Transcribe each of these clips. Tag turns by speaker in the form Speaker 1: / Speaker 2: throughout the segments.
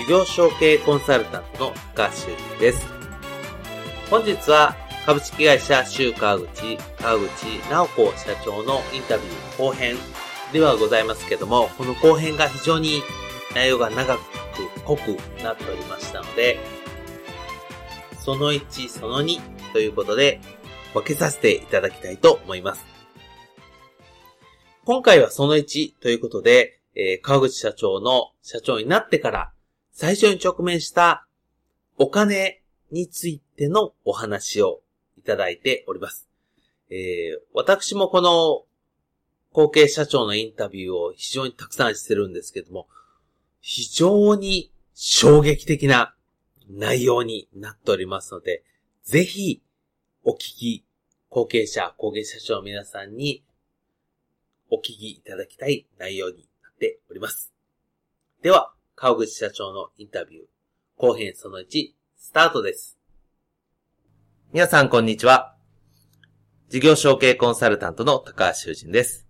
Speaker 1: 事業承継コンサルタントの高橋修です。本日は株式会社周川口、川口直子社長のインタビュー後編ではございますけども、この後編が非常に内容が長く濃くなっておりましたので、その1、その2ということで分けさせていただきたいと思います。今回はその1ということで、えー、川口社長の社長になってから最初に直面したお金についてのお話をいただいております。えー、私もこの後継社長のインタビューを非常にたくさんしてるんですけども、非常に衝撃的な内容になっておりますので、ぜひお聞き、後継者、後継社長の皆さんにお聞きいただきたい内容になっております。では、川口社長のインタビュー、後編その1、スタートです。皆さんこんにちは。事業承継コンサルタントの高橋修人です。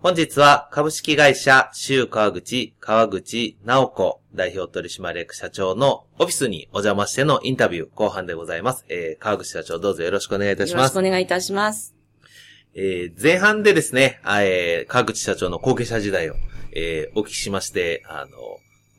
Speaker 1: 本日は株式会社周川口川口直子代表取締役社長のオフィスにお邪魔してのインタビュー後半でございます。えー、川口社長どうぞよろしくお願いいたします。
Speaker 2: よろしくお願いいたします。
Speaker 1: えー、前半でですね、えー、川口社長の後継者時代を、えー、お聞きしまして、あの、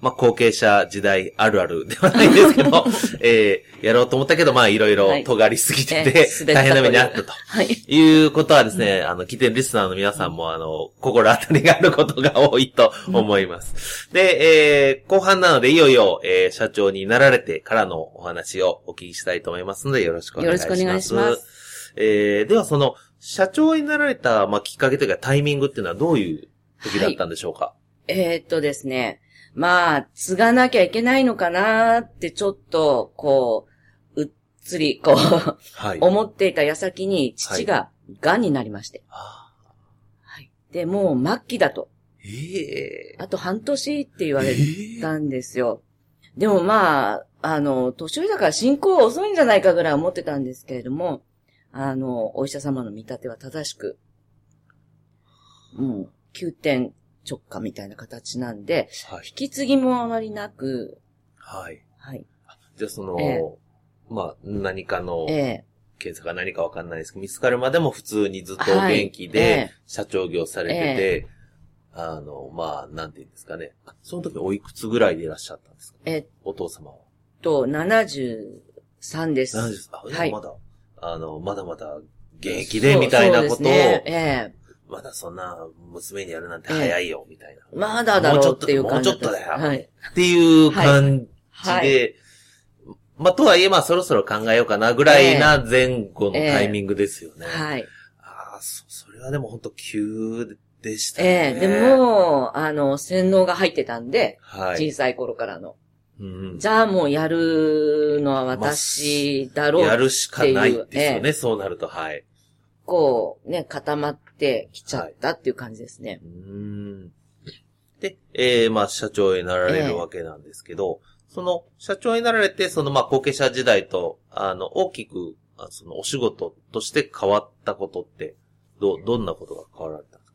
Speaker 1: まあ、後継者時代あるあるではないんですけど、えー、やろうと思ったけど、まあ、いろいろ尖りすぎてて、はい、大変な目にあったと。はい。いうことはですね、あの、来てるリスナーの皆さんも、あの、心当たりがあることが多いと思います。うん、で、えー、後半なので、いよいよ、えー、社長になられてからのお話をお聞きしたいと思いますので、よろしくお願いします。よろしくお願いします。えー、では、その、社長になられた、まあ、きっかけというかタイミングっていうのはどういう時だったんでしょうか、は
Speaker 2: い、えー、っとですね、まあ、継がなきゃいけないのかなってちょっと、こう、うっつり、こう、はい、思っていた矢先に父が癌になりまして。はい。はい、で、もう末期だと。ええー、あと半年って言われたんですよ。えー、でもまあ、あの、年寄りだから進行遅いんじゃないかぐらい思ってたんですけれども、あの、お医者様の見立ては正しく、うん、9点直下みたいな形なんで、はい、引き継ぎもあまりなく、
Speaker 1: はい。はい。じゃあその、えー、まあ、何かの、えー、検査が何かわかんないですけど、見つかるまでも普通にずっと元気で、社長業されてて、はい、あの、まあ、なんて言うんですかね。その時おいくつぐらいでいらっしゃったんですか？えお父様は。
Speaker 2: と、73です。
Speaker 1: 73。はい。まだ、あの、まだまだ現役でみたいなことを、ねええまだそんな娘にやるなんて早いよ、みたいな。
Speaker 2: まだだろうっていう感
Speaker 1: じ。もうちょっとだよ。はい。っていう感じで、まあ、とはいえ、まあ、そろそろ考えようかな、ぐらいな前後のタイミングですよね。はい。ああ、そ、それはでも本当急でしたね。え
Speaker 2: えでも、あの、洗脳が入ってたんで、はい。小さい頃からの。うん、じゃあもうやるのは私だろうっていう。
Speaker 1: やるしかないですよね、そうなると、はい。
Speaker 2: 構ね、固まってきちゃったっていう感じですね。
Speaker 1: で、えー、まあ、社長になられるわけなんですけど、えー、その、社長になられて、その、まあ、後継者時代と、あの、大きく、その、お仕事として変わったことって、ど、どんなことが変わられたんですか？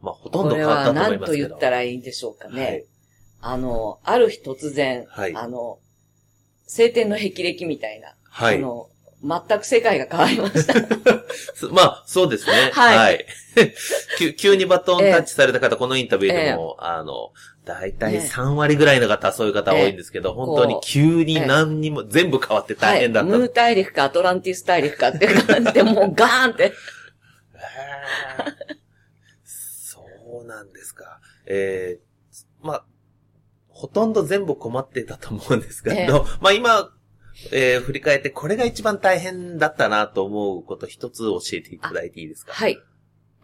Speaker 1: まあ、ほとんど変わったと思いますけど。これは何と
Speaker 2: 言ったらいいんでしょうかね。はい、あの、ある日突然、はい、あの、晴天の霹靂みたいな、はい、あの、全く世界が変わりました。
Speaker 1: まあ、そうですね。
Speaker 2: はい
Speaker 1: はい。急急にバトンタッチされた方、このインタビューでも、あの、だいたい
Speaker 2: ね
Speaker 1: 3割ぐらいの方、そういう方多いんですけど、本当に急に何にも、全部変わって大変だった。
Speaker 2: はい。ムー大陸かアトランティス大陸かって感じで、もうガーンって。
Speaker 1: そうなんですか。えー、まあ、ほとんど全部困ってたと思うんですけど、まあ今、えー振り返ってこれが一番大変だったなと思うこと一つ教えていただいていいですか？
Speaker 2: はい。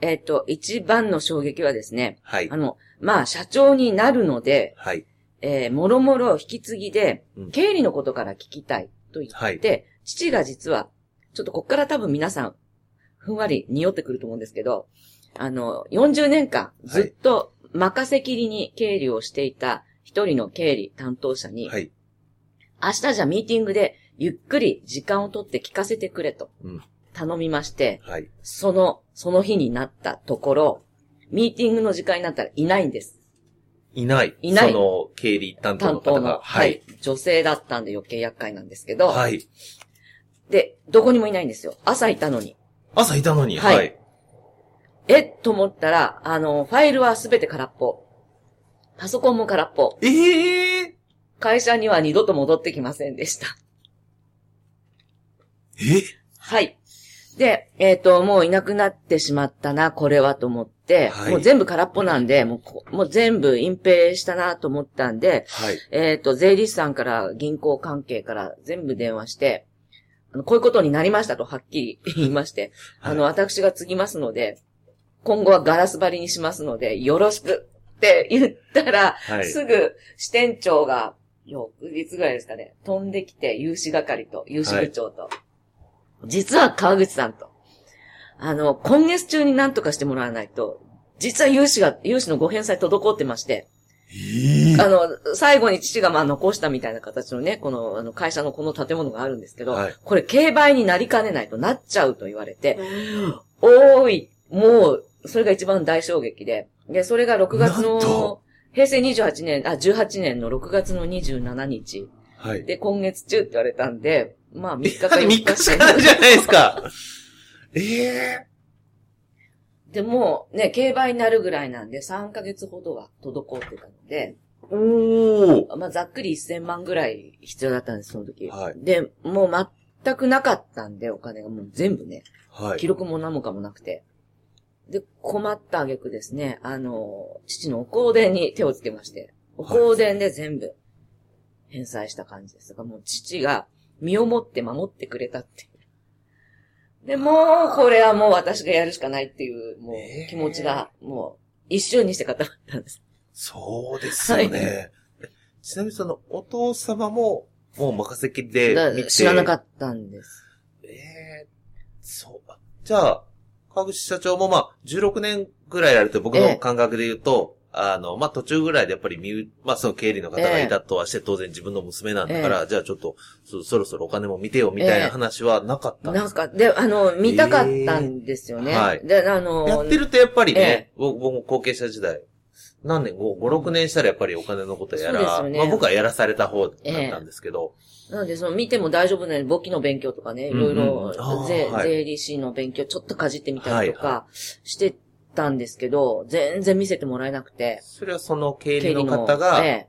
Speaker 2: えっ、と、一番の衝撃はですね、
Speaker 1: はい
Speaker 2: あ。の、まあ、社長になるので、
Speaker 1: はい。
Speaker 2: えーもろもろ引き継ぎで
Speaker 1: うん、
Speaker 2: 経理のことから聞きたいと言
Speaker 1: はい。
Speaker 2: って、父が実は、ちょっとこっから多分皆さん、ふんわり匂ってくると思うんですけど、あの、40年間、ずっと任せきりに経理をしていた一人の経理担当者に、
Speaker 1: はい。
Speaker 2: 明日じゃあミーティングでゆっくり時間を取って聞かせてくれと
Speaker 1: うん。
Speaker 2: 頼みまして、
Speaker 1: はい。
Speaker 2: その、その日になったところ、ミーティングの時間になったらいないんです。
Speaker 1: いない。
Speaker 2: いない
Speaker 1: その、経理担当の方が。
Speaker 2: 担当の。はい。女性だったんで余計厄介なんですけど、
Speaker 1: はい。
Speaker 2: で、どこにもいないんですよ。朝いたのに。
Speaker 1: 朝いたのに。
Speaker 2: はい
Speaker 1: はい。
Speaker 2: えと思ったら、あの、ファイルはすべて空っぽ。パソコンも空っぽ。
Speaker 1: ええ
Speaker 2: 会社には二度と戻ってきませんでした。
Speaker 1: ー、え？
Speaker 2: はい。で、えっ、と、もういなくなってしまったな、これはと思って、
Speaker 1: はい
Speaker 2: もう全部空っぽなんで、もうこ、もう全部隠蔽したなと思ったんで、
Speaker 1: はい。
Speaker 2: えっ、と、税理士さんから銀行関係から全部電話して、あの、こういうことになりましたとはっきり言いまして、あの、私が継ぎますので、今後はガラス張りにしますので、よろしくって言ったら、
Speaker 1: はい。
Speaker 2: すぐ支店長が、翌日ぐらいですかね、飛んできて、融資係と、融資部長と、実は川口さんと、あの、今月中に何とかしてもらわないと、実は融資が、融資のご返済滞ってまして、
Speaker 1: ええ
Speaker 2: あの、最後に父がまあ残したみたいな形のね、この、あの、会社のこの建物があるんですけど、
Speaker 1: はい。
Speaker 2: これ、競売になりかねないとなっちゃうと言われて、おーい、もう、それが一番大衝撃で、で、それが6月の
Speaker 1: と、
Speaker 2: 平成28年、あ、18年の6月の27日、
Speaker 1: はい。
Speaker 2: で、今月中って言われたんで、まあ3日か
Speaker 1: 3
Speaker 2: 4
Speaker 1: 日
Speaker 2: 日
Speaker 1: しかないじゃないですか。ええ
Speaker 2: でも、ね、競売になるぐらいなんで、3ヶ月ほどは滞ってたので、
Speaker 1: おー。
Speaker 2: まあ、ざっくり1000万ぐらい必要だったんです、その時。
Speaker 1: はい
Speaker 2: で、もう全くなかったんで、お金がもう全部ね、
Speaker 1: はい
Speaker 2: 記。録も何もかもなくて。で、困った挙句ですね、あの、父のお香典に手をつけまして、お香典で全部返済した感じですが、もう父が身をもって守ってくれたって。で、もう、これはもう私がやるしかないっていう、も
Speaker 1: えー
Speaker 2: う気持ちが、もう、一瞬にして固まったんです。
Speaker 1: そうですよね。ちなみにその、お父様も、もう任せきりで。
Speaker 2: 知らなかったんです。
Speaker 1: ええそう。あじゃあ、川口社長もまあ、16年ぐらいやると僕の感覚で言うと、あの、まあ、途中ぐらいでやっぱり見う、まあ、その経理の方がいたとはして、当然自分の娘なんだから、じゃあちょっとそ、そろそろお金も見てよみたいな話はなかったんです。か、
Speaker 2: なんか、で、あの、見たかったんですよね。
Speaker 1: えーはい。
Speaker 2: で、あの、
Speaker 1: やってるとやっぱりね、僕も後継者時代、何年、5、5 6年したらやっぱりお金のことやら、
Speaker 2: ね。
Speaker 1: まあ僕はやらされた方だったんですけど、
Speaker 2: なので、その見ても大丈夫なように簿記の勉強とかね、いろいろ税、
Speaker 1: はい。
Speaker 2: 税理士の勉強ちょっとかじってみたりと
Speaker 1: は
Speaker 2: かしてたんですけど、全然見せてもらえなくて。
Speaker 1: それはその経理の方が
Speaker 2: ええ。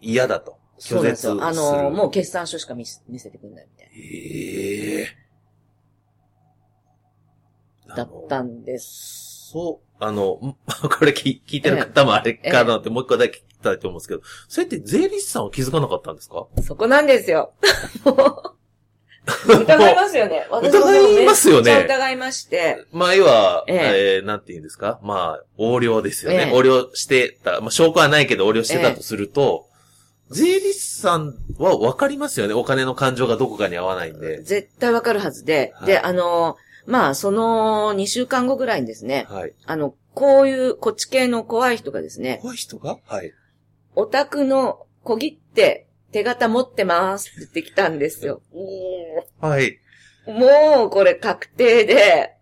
Speaker 1: 嫌だと。拒絶する。
Speaker 2: そうなんです。よ。あの、もう決算書しか見せ見せてくれないみたい
Speaker 1: ええ。
Speaker 2: だったんです。
Speaker 1: そう、あの、ん これ聞聞いてる方もあれかなってもう一個だけ聞きたいと思うんですけど、それって税理士さんは気づかなかったんですか？
Speaker 2: そこなんですよ。疑いますよね。
Speaker 1: 疑いますよね
Speaker 2: 疑いまして。
Speaker 1: まあ、要は、
Speaker 2: え
Speaker 1: えーなんて言うんですか？まあ、横領ですよね。
Speaker 2: ええ
Speaker 1: 横領してた。まあ、証拠はないけど横領してたとすると、税理士さんはわかりますよね？お金の感情がどこかに合わないんで。
Speaker 2: 絶対わかるはずで。
Speaker 1: はい
Speaker 2: で、あの、まあ、その2週間後ぐらいにですね、
Speaker 1: はい。
Speaker 2: あの、こういう、こっち系の怖い人がですね、
Speaker 1: 怖い人が？はい。
Speaker 2: お宅の小切って手形持ってますって言ってきたんですよ。
Speaker 1: はい。
Speaker 2: もう、これ確定で、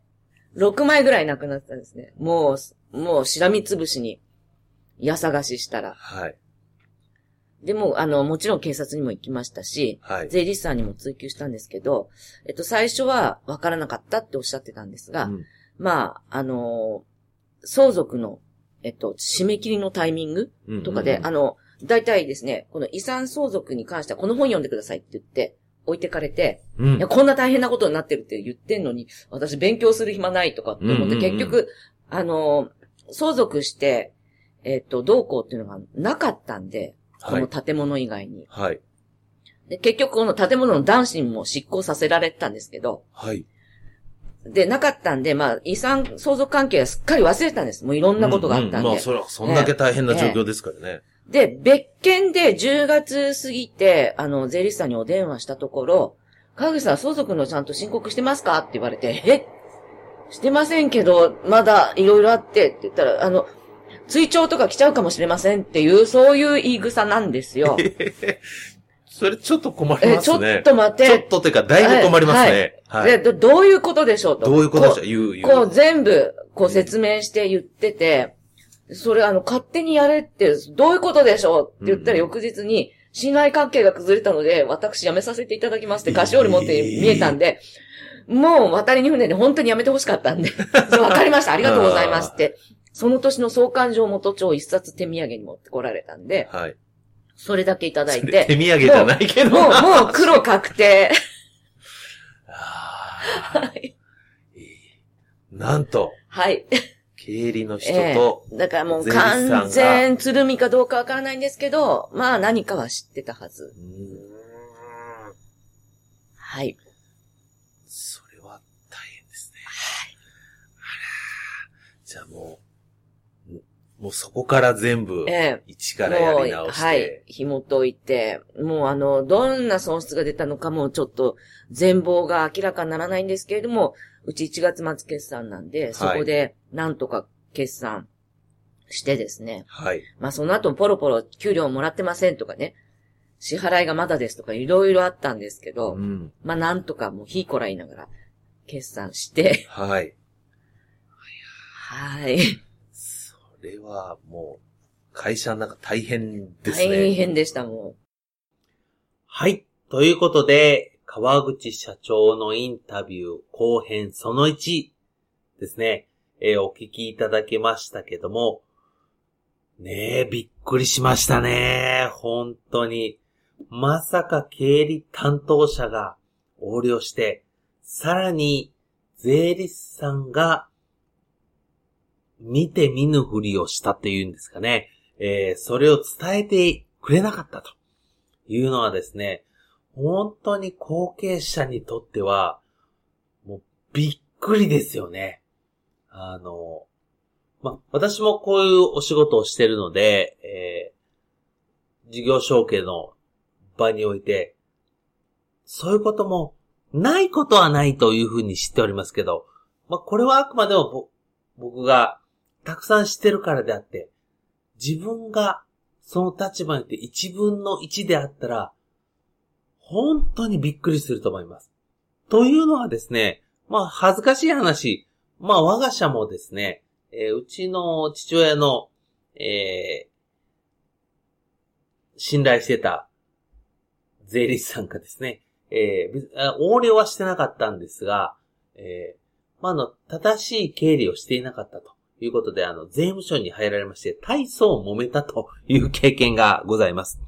Speaker 2: 6枚ぐらいなくなってたんですね。もう、もう、しらみつぶしに、やさがししたら。
Speaker 1: はい。
Speaker 2: でも、あの、もちろん警察にも行きましたし、はい、税理士さんにも追及したんですけど、えっと、最初は分からなかったっておっしゃってたんですが、うん、まあ、あの相続の、えっと、締め切りのタイミングとかで、うんうん。うん、あの、大体ですね、この遺産相続に関してはこの本読んでくださいって言って、置いてかれて、うん、いや、こんな大変なことになってるって言ってんのに、私勉強する暇ないとかって思って、うんうんうん、結局、あの、相続して、えっ、と、どうこうっていうのがなかったんで、この建物以外に。はい。で、結局この建物の男子にも執行させられたんですけど。はい。で、なかったんで、まあ、遺産相続関係はすっかり忘れたんです。もういろんなことがあったんで。うんうん、まあ、
Speaker 3: それは、そんだけ大変な状況ですからね。
Speaker 2: で、別件で10月過ぎて、あの、税理士さんにお電話したところ、川口さん相続のちゃんと申告してますか？って言われて、え？してませんけど、まだいろいろあってって言ったら、あの、追徴とか来ちゃうかもしれませんっていう、そういう言い草なんですよ。
Speaker 3: それちょっと困ります
Speaker 2: ね。ちょっと待って。
Speaker 3: ちょっとっていうか、だいぶ困りますね。
Speaker 2: はい。はい、でどういうことでしょうと。
Speaker 3: どういうことでしょう？言う、言
Speaker 2: う。こう全部、こう説明して言ってて、それあの、勝手にやれって、どういうことでしょうって言ったら翌日に、信頼関係が崩れたので、私辞めさせていただきますって菓子折り持って見えたんで、もう渡りに船で本当に辞めてほしかったんで、わかりました、ありがとうございますって、その年の総勘定元帳一冊手土産に持ってこられたんで、はい。それだけいただいて。
Speaker 3: 手土産じゃないけど
Speaker 2: もう、もう黒確定。は
Speaker 3: い。なんと。
Speaker 2: はい。
Speaker 3: 経理の人と、
Speaker 2: えー、だからもう完全鶴見かどうかわからないんですけど、まあ何かは知ってたはず。はい。
Speaker 3: それは大変ですね。はい。あら。じゃあもう、もうそこから全部、一からやり直して、
Speaker 2: はい。紐解いて、もうあの、どんな損失が出たのかもちょっと全貌が明らかにならないんですけれども、うち1月末決算なんで、そこでなんとか決算してですね。はい。まあその後もポロポロ給料もらってませんとかね。支払いがまだですとかいろいろあったんですけど、うん、まあなんとかもうひいこら言いながら決算して。はい。はい。
Speaker 3: それはもう会社なんか大変ですね。
Speaker 2: 大変でした、もう。
Speaker 3: はい。ということで、川口社長のインタビュー後編その1ですね、えー、お聞きいただけましたけども、ねえ、びっくりしましたね。本当に。まさか経理担当者が横領して、さらに税理士さんが見て見ぬふりをしたっていうんですかね。えー、それを伝えてくれなかったというのはですね、本当に後継者にとっては、もうびっくりですよね。あの、ま、私もこういうお仕事をしてるので、えー、事業承継の場において、そういうこともないことはないというふうに知っておりますけど、まこれはあくまでも僕がたくさん知ってるからであって、自分がその立場にいて一分の一であったら、本当にびっくりすると思います。というのはですね、まあ恥ずかしい話、まあ我が社もですね、えー、うちの父親の、えー、信頼してた税理士さんがですね、えー、横領はしてなかったんですが、えー、まあ、の、正しい経理をしていなかったということで、あの、税務署に入られまして、大層揉めたという経験がございます。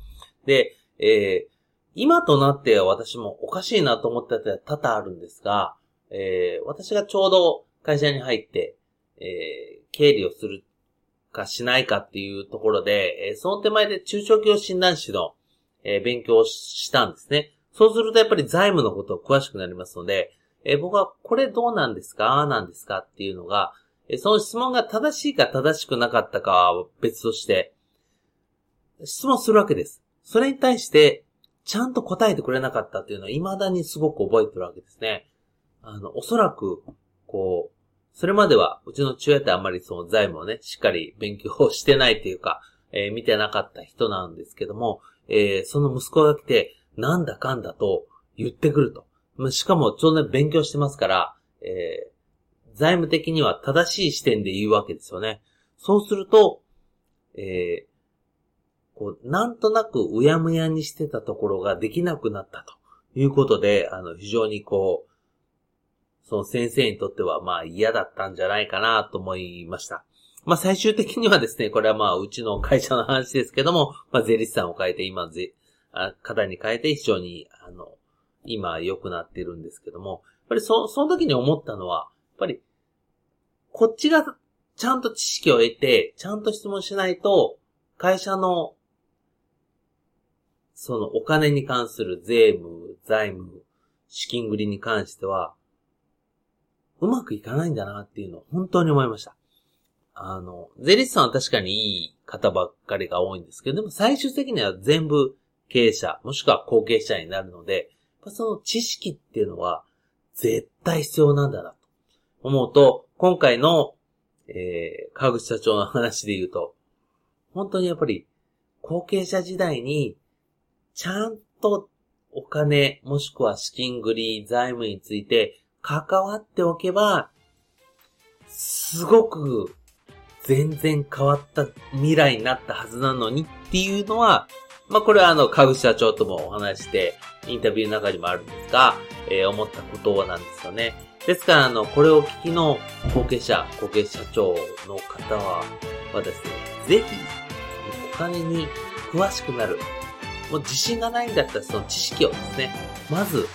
Speaker 3: で、えー、今となっては私もおかしいなと思ってた多々あるんですが、えー、私がちょうど会社に入って、えー、経理をするかしないかっていうところで、えー、その手前で中小企業診断士の、えー、勉強をしたんですね。そうするとやっぱり財務のことを詳しくなりますので、えー、僕はこれどうなんですか？なんですか？っていうのが、その質問が正しいか正しくなかったかは別として、質問するわけです。それに対して、ちゃんと答えてくれなかったっていうのは未だにすごく覚えてるわけですね。あの、おそらく、こう、それまでは、うちの父親ってあんまりその財務をね、しっかり勉強をしてないっていうか、えー、見てなかった人なんですけども、えー、その息子が来て、なんだかんだと言ってくると。しかも、ちょうど、勉強してますから、えー、財務的には正しい視点で言うわけですよね。そうすると、えー、こう、なんとなくうやむやにしてたところができなくなったということで、あの、非常にこう、その先生にとってはまあ嫌だったんじゃないかなと思いました。まあ最終的にはですね、これはまあうちの会社の話ですけども、まあ税理士さんを変えて今ぜ、あ方に変えて非常に、あの、今良くなってるんですけども、やっぱりそ、その時に思ったのは、やっぱり、こっちがちゃんと知識を得て、ちゃんと質問しないと、会社の、そのお金に関する税務、財務、資金繰りに関しては、うまくいかないんだなっていうのを本当に思いました。あの、税理士さんは確かにいい方ばっかりが多いんですけど、でも最終的には全部経営者、もしくは後継者になるので、その知識っていうのは絶対必要なんだなと思うと、今回の、えー、川口社長の話で言うと、本当にやっぱり後継者時代にちゃんとお金、もしくは資金繰り、財務について関わっておけば、すごく全然変わった未来になったはずなのにっていうのは、まあ、これはあの、川口社長ともお話して、インタビューの中にもあるんですが、えー、思ったことなんですよね。ですから、あの、これを聞きの後継者、後継社長の方は、はですね、ぜひ、お金に詳しくなる。もう自信がないんだったらその知識をですね、まず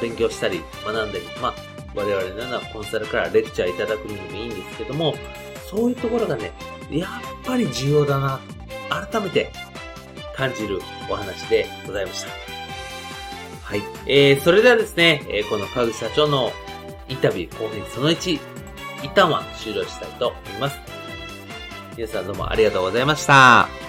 Speaker 3: 勉強したり、学んだり、まあ、我々のようなコンサルからレクチャーいただくにもいいんですけども、そういうところがね、やっぱり重要だな、改めて感じるお話でございました。はい。えー、それではですね、えー、この川口社長のインタビュー後編その1、一旦は終了したいと思います。皆さんどうもありがとうございました。